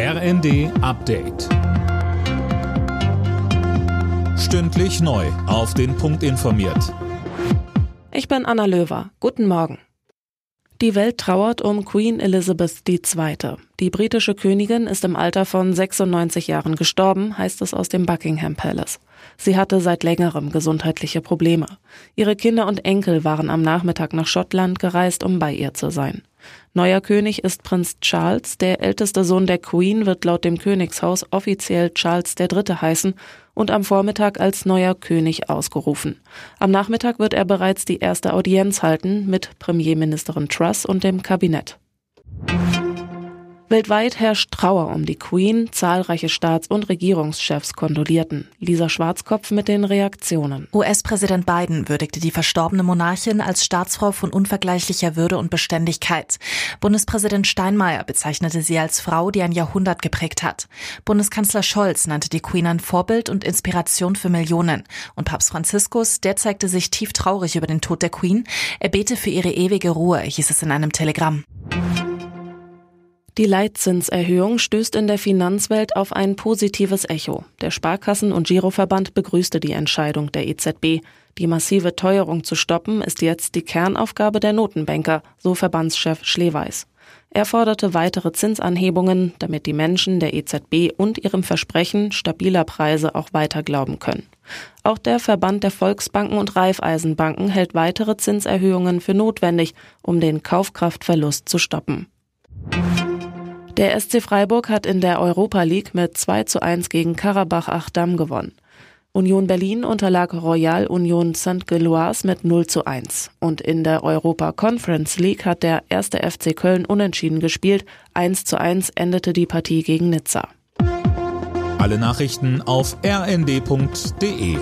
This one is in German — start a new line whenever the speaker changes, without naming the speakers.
RND Update. Stündlich neu. Auf den Punkt informiert.
Ich bin Anna Löwer. Guten Morgen. Die Welt trauert um Queen Elizabeth II. Die britische Königin ist im Alter von 96 Jahren gestorben, heißt es aus dem Buckingham Palace. Sie hatte seit längerem gesundheitliche Probleme. Ihre Kinder und Enkel waren am Nachmittag nach Schottland gereist, um bei ihr zu sein. Neuer König ist Prinz Charles. Der älteste Sohn der Queen wird laut dem Königshaus offiziell Charles III. heißen und am Vormittag als neuer König ausgerufen. Am Nachmittag wird er bereits die erste Audienz halten mit Premierministerin Truss und dem Kabinett. Weltweit herrscht Trauer um die Queen. Zahlreiche Staats- und Regierungschefs kondolierten. Lisa Schwarzkopf mit den Reaktionen.
US-Präsident Biden würdigte die verstorbene Monarchin als Staatsfrau von unvergleichlicher Würde und Beständigkeit. Bundespräsident Steinmeier bezeichnete sie als Frau, die ein Jahrhundert geprägt hat. Bundeskanzler Scholz nannte die Queen ein Vorbild und Inspiration für Millionen. Und Papst Franziskus, der zeigte sich tief traurig über den Tod der Queen. Er bete für ihre ewige Ruhe, hieß es in einem Telegramm.
Die Leitzinserhöhung stößt in der Finanzwelt auf ein positives Echo. Der Sparkassen- und Giroverband begrüßte die Entscheidung der EZB. Die massive Teuerung zu stoppen ist jetzt die Kernaufgabe der Notenbanker, so Verbandschef Schleweis. Er forderte weitere Zinsanhebungen, damit die Menschen der EZB und ihrem Versprechen stabiler Preise auch weiter glauben können. Auch der Verband der Volksbanken und Raiffeisenbanken hält weitere Zinserhöhungen für notwendig, um den Kaufkraftverlust zu stoppen. Der SC Freiburg hat in der Europa League mit 2 zu 1 gegen Karabach Achdam gewonnen. Union Berlin unterlag Royal Union St. Gilloise mit 0 zu 1. Und in der Europa Conference League hat der erste FC Köln unentschieden gespielt. 1 zu 1 endete die Partie gegen Nizza.
Alle Nachrichten auf rnd.de